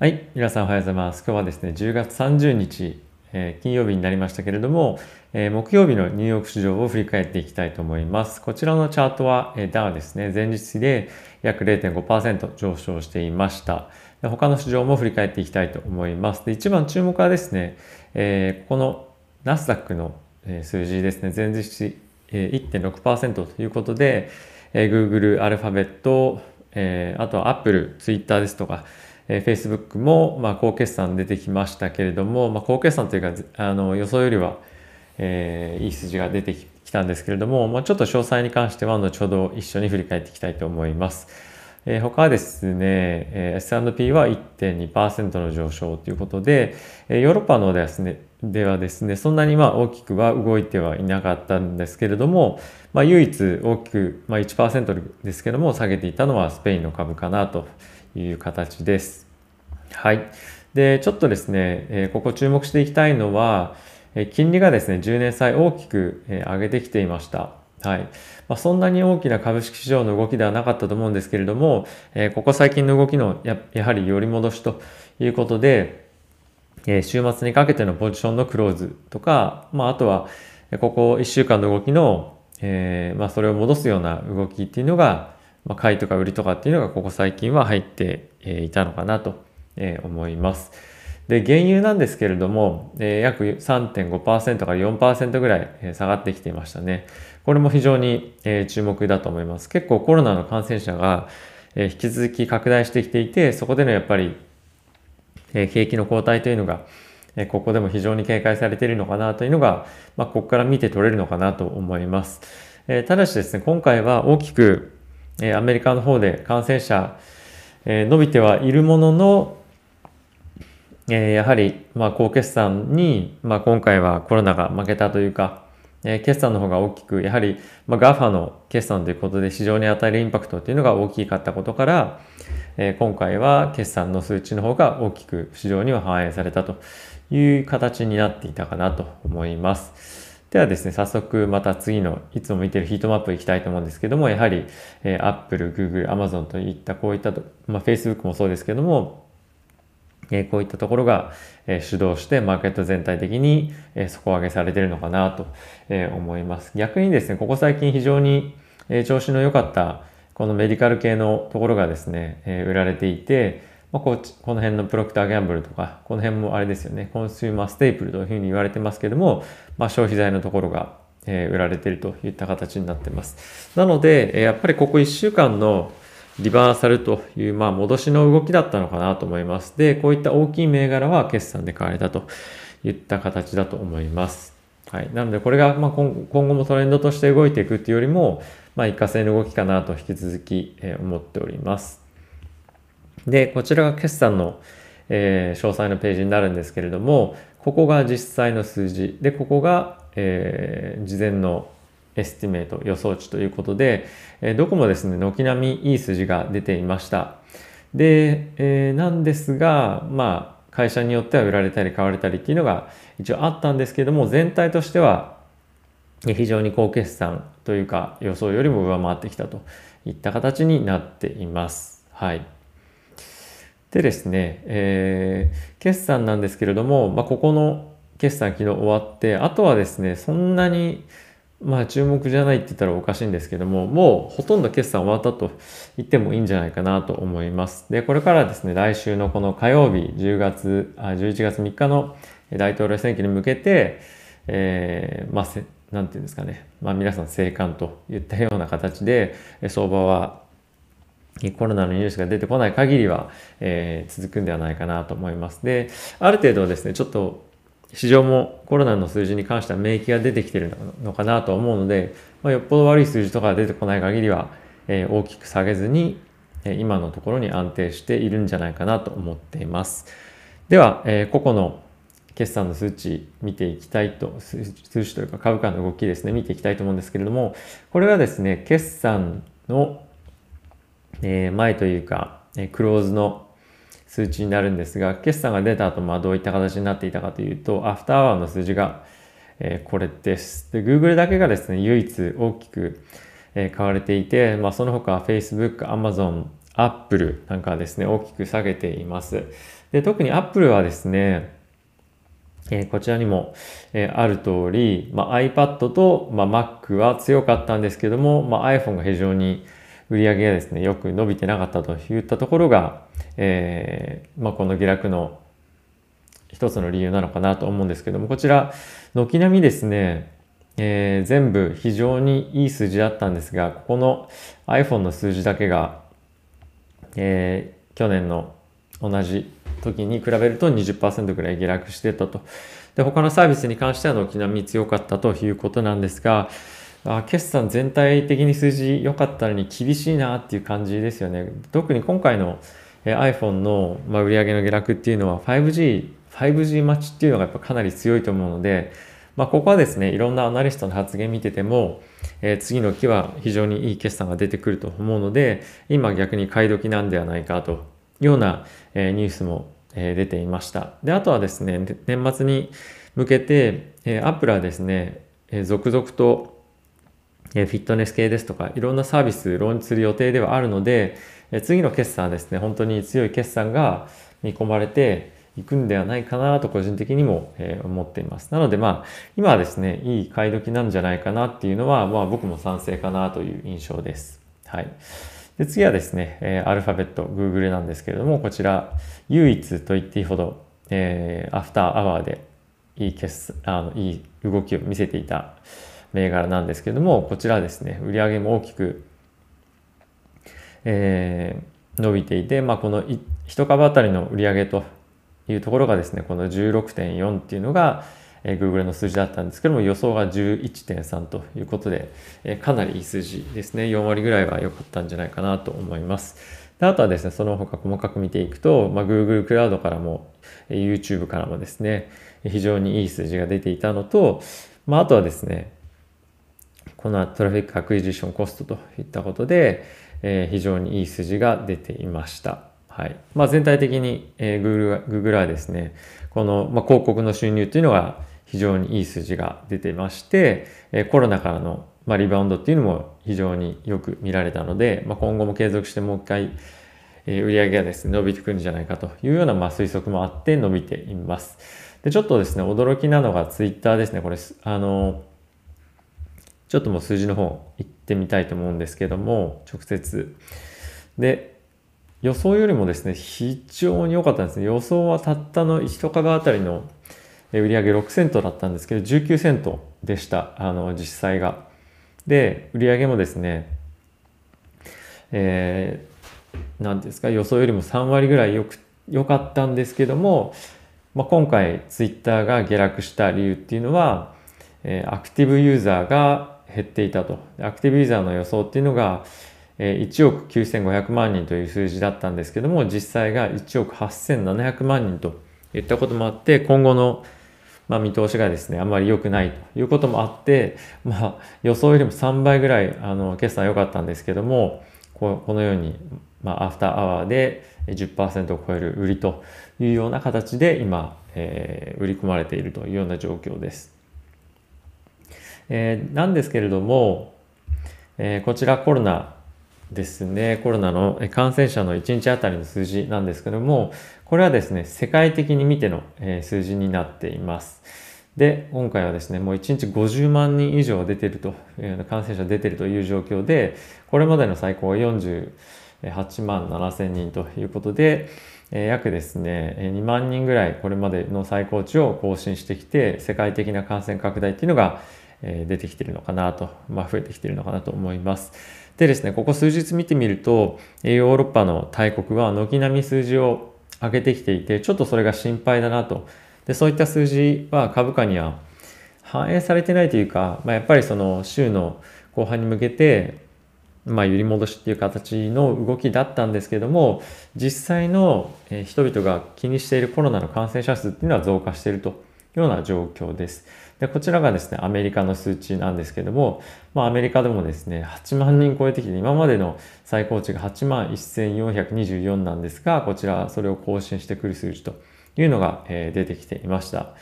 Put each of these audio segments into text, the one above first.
はい、皆さんおはようございます。今日はですね、10月30日、えー金曜日になりましたけれども、えー木曜日のニューヨーク市場を振り返っていきたいと思います。こちらのチャートは、えーダウですね、前日で約0.5%上昇していました。他の市場も振り返っていきたいと思います。で一番注目はですね、えーここのナスダックの数字ですね、前日比1.6%ということで、えー Google、アルファベット、えーあとは Apple、Twitter ですとか、えー Facebook も、まあ、高決算出てきましたけれども、まあ、高決算というかあの予想よりは、えーいい数字が出てきたんですけれども、まあ、ちょっと詳細に関しては後ほど一緒に振り返っていきたいと思います。えー他はですね、えー S&P は1.2%の上昇ということで、えーヨーロッパのですね、ではですね、そんなにまあ大きくは動いてはいなかったんですけれども、まあ、唯一大きく、まあ、1%ですけども下げていたのはスペインの株かなという形です。はい。で、ちょっとですね、えここ注目していきたいのは、え金利がですね、10年債大きく、え上げてきていました。はい。まあ、そんなに大きな株式市場の動きではなかったと思うんですけれども、えここ最近の動きのややはり寄り戻しということで、え週末にかけてのポジションのクローズとか、まあ、あとは、ここ1週間の動きの、えーまあ、それを戻すような動きっていうのが、ま、買いとか売りとかっていうのがここ最近は入っていたのかなと思います。で、原油なんですけれども、え約3.5%から4%ぐらい下がってきていましたね。これも非常にえ注目だと思います。結構コロナの感染者がえ引き続き拡大してきていて、そこでのやっぱりえ景気の後退というのが、えここでも非常に警戒されているのかなというのが、まあ、ここから見て取れるのかなと思います。えただしですね、今回は大きく、えアメリカの方で感染者、え伸びてはいるものの、えやはり、まあ、高決算に、まあ、今回はコロナが負けたというか、え決算の方が大きく、やはり、ま、GAFA の決算ということで市場に与えるインパクトというのが大きかったことから、え今回は決算の数値の方が大きく市場には反映されたという形になっていたかなと思います。ではですね、早速また次のいつも見てるヒートマップいきたいと思うんですけども、やはり、えー Apple、Google、Amazon といったこういったと、まあ、Facebook もそうですけども、えーこういったところが、えー主導してマーケット全体的に、えー底上げされてるのかなと、えー思います。逆にですね、ここ最近非常に、えー調子の良かったこのメディカル系のところがですね、えー売られていて、まあ、こっちこの辺のプロクターギャンブルとか、この辺もあれですよね、コンシューマーステープルというふうに言われてますけども、まあ、消費財のところが、えー売られているといった形になってます。なので、えーやっぱりここ1週間のリバーサルという、まあ、戻しの動きだったのかなと思います。で、こういった大きい銘柄は決算で買われたといった形だと思います。はい。なので、これが、まあ、今後もトレンドとして動いていくっていうよりも、まあ、一過性の動きかなと引き続き、えー思っております。で、こちらが決算の、えー詳細のページになるんですけれども、ここが実際の数字。で、ここが、えー事前の estimate、予想値ということで、えーどこもですね、軒並みいい数字が出ていました。で、えーなんですが、まあ、会社によっては売られたり買われたりっていうのが一応あったんですけども、全体としては非常に高決算というか予想よりも上回ってきたといった形になっています。はい。でですね、えー決算なんですけれども、まあ、ここの決算昨日終わって、あとはですね、そんなに、まあ、注目じゃないって言ったらおかしいんですけども、もうほとんど決算終わったと言ってもいいんじゃないかなと思います。で、これからですね、来週のこの火曜日、10月、あ11月3日の大統領選挙に向けて、えーまあ、せなんていうんですかね、まあ、皆さん生還といったような形で、相場はコロナのニュースが出てこない限りは、えー続くんではないかなと思います。で、ある程度ですね、ちょっと市場もコロナの数字に関しては免疫が出てきてるのかなと思うので、まあ、よっぽど悪い数字とかが出てこない限りは、えー大きく下げずに、えー今のところに安定しているんじゃないかなと思っています。では、えー個々の決算の数値見ていきたいと、数値というか株価の動きですね、見ていきたいと思うんですけれども、これがですね、決算のえー前というか、えークローズの数値になるんですが、決算が出た後、まあどういった形になっていたかというと、アフターアワーの数字が、えーこれです。で、Google だけがですね、唯一大きく、えー買われていて、まあその他 Facebook、Amazon、アップルなんかですね、大きく下げています。で、特にアップルはですね、えー、こちらにも、えー、ある通り、まあ、iPad と、まあ、Mac は強かったんですけども、まあ、iPhone が非常に売り上げがですね、よく伸びてなかったといったところが、えー、まあ、この下落の一つの理由なのかなと思うんですけども、こちら、軒並みですね、えー、全部非常にいい数字だったんですが、ここの iPhone の数字だけが、えー、去年の同じ時に比べると20%ぐらい下落してたと。で、他のサービスに関しては軒並み強かったということなんですが、あ決算全体的に数字良かったのに厳しいなっていう感じですよね。特に今回の iPhone の売り上げの下落っていうのは 5G、5G 待ちっていうのがやっぱかなり強いと思うので、まあ、ここはですね、いろんなアナリストの発言見てても、えー、次の期は非常にいい決算が出てくると思うので、今逆に買い時なんではないかというような、え、ニュースも、え、出ていました。で、あとはですね、年末に向けて、えー、アップルはですね、えー、続々と、フィットネス系ですとか、いろんなサービスローンチする予定ではあるので、次の決算はですね、本当に強い決算が見込まれて、いくんではないかなと個人的にも、思っています。なのでまあ今はですね、いい買い時なんじゃないかなっていうのはまあ僕も賛成かなという印象です。はい。で次はですね、えアルファベット、Google なんですけれども、こちら唯一と言っていいほど、えー、アフターアワーでいい決あのいい動きを見せていた銘柄なんですけども、こちらですね、売上も大きく、えー、伸びていて、まあ、この1株当たりの売上というところがですね、この16.4っていうのが、えー、Google の数字だったんですけども、予想が11.3ということで、えー、かなりいい数字ですね。4割ぐらいは良かったんじゃないかなと思います。であとはですね、その他細かく見ていくと、まあ、Google クラウドからも、え、YouTube からもですね、非常にいい数字が出ていたのと、まあ、あとはですね、この traffic acquisition cost といったことで、えー、非常にいい数字が出ていました。はい。まあ、全体的に、えー、Google, Google はですね、この、まあ、広告の収入というのが非常にいい数字が出てまして、えー、コロナからの、まあ、リバウンドっていうのも非常によく見られたので、まあ、今後も継続してもう一回、えー、売上がですね、伸びてくるんじゃないかというような、まあ、推測もあって伸びています。で、ちょっとですね、驚きなのが Twitter ですね。これ、あの、ちょっともう数字の方行ってみたいと思うんですけども、直接。で、予想よりもですね、非常に良かったんですね。予想はたったの1株あたりの売上6セントだったんですけど、19セントでした。あの、実際が。で、売上もですね、えー、なんですか、予想よりも3割ぐらい良く、良かったんですけども、まあ、今回ツイッターが下落した理由っていうのは、えー、アクティブユーザーが減っていたと。アクティブユーザーの予想っていうのが、1億9500万人という数字だったんですけども、実際が1億8700万人といったこともあって、今後のまあ、見通しがですね、あんまり良くないということもあって、まあ、予想よりも3倍ぐらい、あの、決算良かったんですけども、このように、まあ、アフターアワーで10%を超える売りというような形で今、えー、売り込まれているというような状況です。えー、なんですけれども、えー、こちらコロナですね、コロナの感染者の1日あたりの数字なんですけども、これはですね、世界的に見ての数字になっています。で、今回はですね、もう1日50万人以上出てると、感染者出てるという状況で、これまでの最高は48万7千人ということで、約ですね、2万人ぐらいこれまでの最高値を更新してきて、世界的な感染拡大っていうのが出てきてるのかなと、まあ増えてきてるのかなと思います。でですね、ここ数日見てみると、ヨーロッパの大国は軒並み数字を上げてきていて、ちょっとそれが心配だなと。で、そういった数字は株価には反映されてないというか、まあ、やっぱりその週の後半に向けて、まあ、揺り戻しっていう形の動きだったんですけども、実際の人々が気にしているコロナの感染者数っていうのは増加しているというような状況です。で、こちらがですね、アメリカの数値なんですけども、まあ、アメリカでもですね、8万人超えてきて、今までの最高値が8万1424なんですが、こちら、それを更新してくる数字というのが、えー、出てきていました。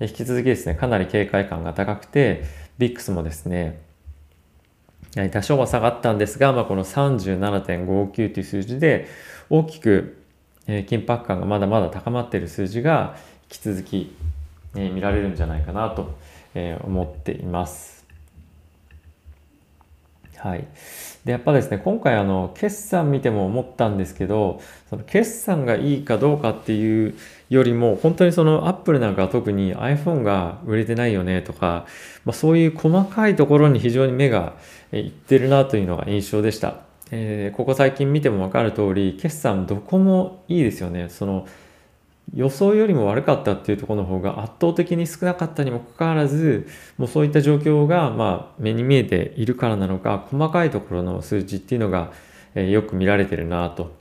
引き続きですね、かなり警戒感が高くて、VIX もですね、多少は下がったんですが、まあ、この37.59という数字で大きく緊迫感がまだまだ高まっている数字が引き続きえ見られるんじゃないかなとえ思っています。はい。で、やっぱですね、今回あの、決算見ても思ったんですけど、その決算がいいかどうかっていうよりも、本当にそのアップルなんかは特に iPhone が売れてないよねとか、まあ、そういう細かいところに非常に目がいってるなというのが印象でした。えー、ここ最近見てもわかる通り、決算どこもいいですよね。その、予想よりも悪かったっていうところの方が圧倒的に少なかったにもかかわらずもうそういった状況がまあ目に見えているからなのか細かいところの数字っていうのがえよく見られてるなと。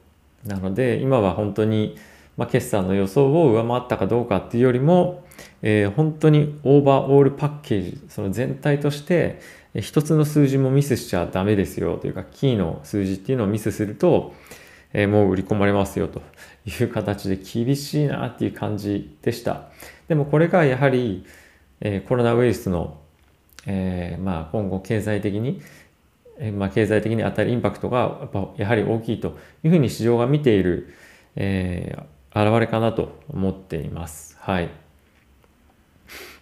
なので今は本当にまあ決算の予想を上回ったかどうかっていうよりも、えー、本当にオーバーオールパッケージその全体として一つの数字もミスしちゃダメですよというかキーの数字っていうのをミスするとえもう売り込まれますよという形で厳しいなっていう感じでした。でもこれがやはり、えコロナウイルスの、えー、まあ今後経済的に、えまあ、経済的に与えるインパクトがやっぱやはり大きいというふうに市場が見ている、えー、現れかなと思っています。はい。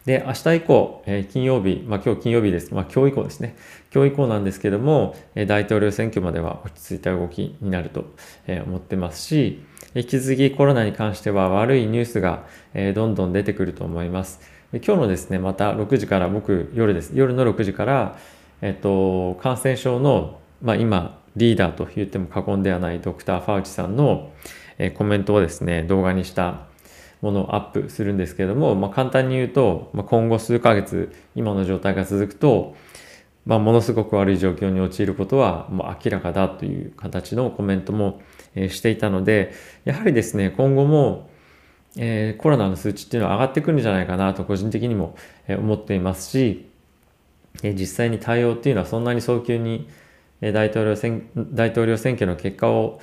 で、明日以降、えー、金曜日、まあ今日金曜日です。まあ今日以降ですね。今日以降なんですけども、えー、大統領選挙までは落ち着いた動きになると、えー、思ってますし、引き続きコロナに関しては悪いニュースが、えー、どんどん出てくると思います。今日のですね、また6時から僕、夜です。夜の6時から、えっ、と、感染症の、まあ今、リーダーと言っても過言ではないドクター・ファウチさんの、え、コメントをですね、動画にしたものをアップするんですけども、まあ、簡単に言うと、まあ、今後数ヶ月今の状態が続くと、まあ、ものすごく悪い状況に陥ることはもう明らかだという形のコメントも、えしていたのでやはりですね今後も、えー、コロナの数値っていうのは上がってくるんじゃないかなと個人的にも思っていますし、え実際に対応っていうのはそんなに早急に大統領選大統領選挙の結果を、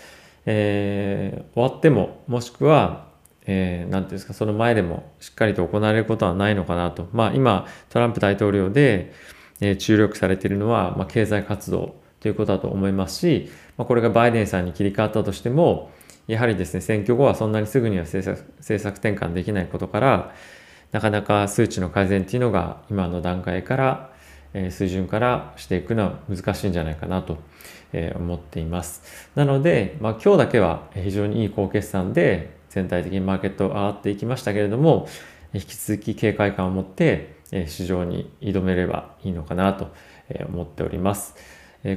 えー、終わってももしくはえー、ていうんですか、その前でもしっかりと行われることはないのかなと。まあ今、トランプ大統領で、えー、注力されているのは、まあ、経済活動ということだと思いますし、まあ、これがバイデンさんに切り替わったとしても、やはりですね、選挙後はそんなにすぐには政策政策転換できないことから、なかなか数値の改善っていうのが今の段階から、えー、水準からしていくのは難しいんじゃないかなと、えー、思っています。なので、まあ、今日だけは非常にいい高決算で、全体的にマーケット上がっていきましたけれども、引き続き警戒感を持って市場に挑めればいいのかなと思っております。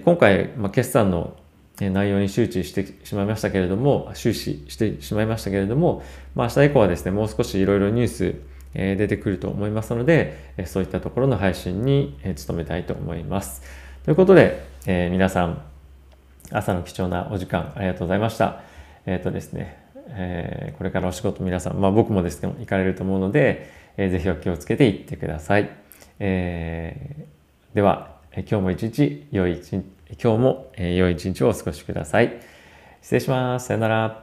今回、ま決算の内容に周知してしまいましたけれども、終始してしまいましたけれども、ま、明日以降はですね、もう少しいろいろニュース出てくると思いますので、そういったところの配信に努めたいと思います。ということで、え、皆さん、朝の貴重なお時間ありがとうございました。えっ、ー、とですね、えー、これからお仕事皆さん、まあ僕もですけど行かれると思うので、えー、ぜひお気をつけて行ってください。えー、では、え今日も一日良い一日、今日も良い一日をお過ごしください。失礼します。さよなら。